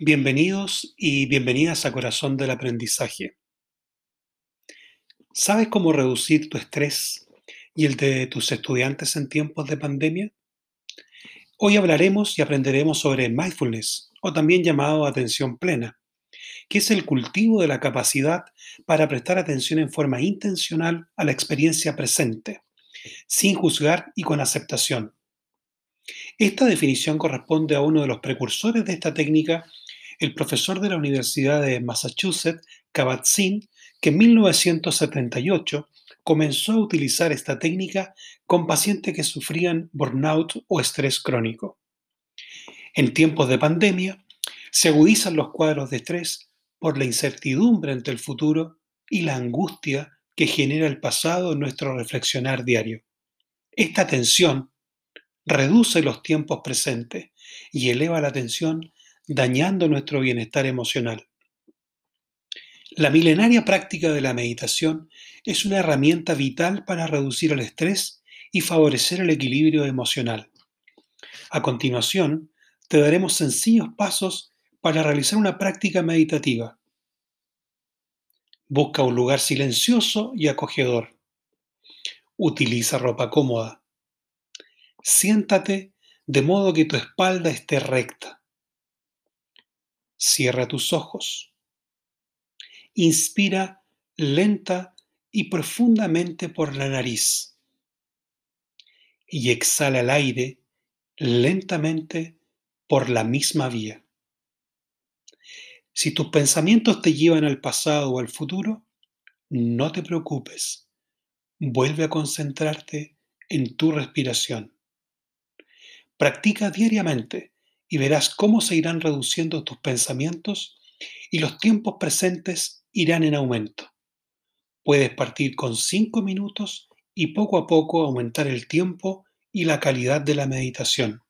Bienvenidos y bienvenidas a Corazón del Aprendizaje. ¿Sabes cómo reducir tu estrés y el de tus estudiantes en tiempos de pandemia? Hoy hablaremos y aprenderemos sobre mindfulness, o también llamado atención plena, que es el cultivo de la capacidad para prestar atención en forma intencional a la experiencia presente, sin juzgar y con aceptación. Esta definición corresponde a uno de los precursores de esta técnica el profesor de la Universidad de Massachusetts, Kabat-Zinn, que en 1978 comenzó a utilizar esta técnica con pacientes que sufrían burnout o estrés crónico. En tiempos de pandemia, se agudizan los cuadros de estrés por la incertidumbre ante el futuro y la angustia que genera el pasado en nuestro reflexionar diario. Esta tensión reduce los tiempos presentes y eleva la tensión dañando nuestro bienestar emocional. La milenaria práctica de la meditación es una herramienta vital para reducir el estrés y favorecer el equilibrio emocional. A continuación, te daremos sencillos pasos para realizar una práctica meditativa. Busca un lugar silencioso y acogedor. Utiliza ropa cómoda. Siéntate de modo que tu espalda esté recta. Cierra tus ojos. Inspira lenta y profundamente por la nariz. Y exhala el aire lentamente por la misma vía. Si tus pensamientos te llevan al pasado o al futuro, no te preocupes. Vuelve a concentrarte en tu respiración. Practica diariamente y verás cómo se irán reduciendo tus pensamientos y los tiempos presentes irán en aumento. Puedes partir con cinco minutos y poco a poco aumentar el tiempo y la calidad de la meditación.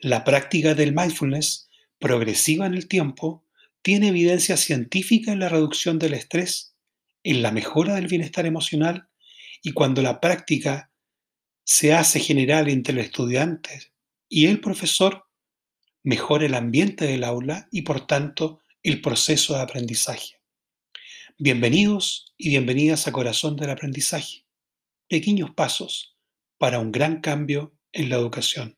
La práctica del mindfulness, progresiva en el tiempo, tiene evidencia científica en la reducción del estrés, en la mejora del bienestar emocional y cuando la práctica se hace general entre el estudiante y el profesor, mejora el ambiente del aula y por tanto el proceso de aprendizaje. Bienvenidos y bienvenidas a Corazón del Aprendizaje. Pequeños pasos para un gran cambio en la educación.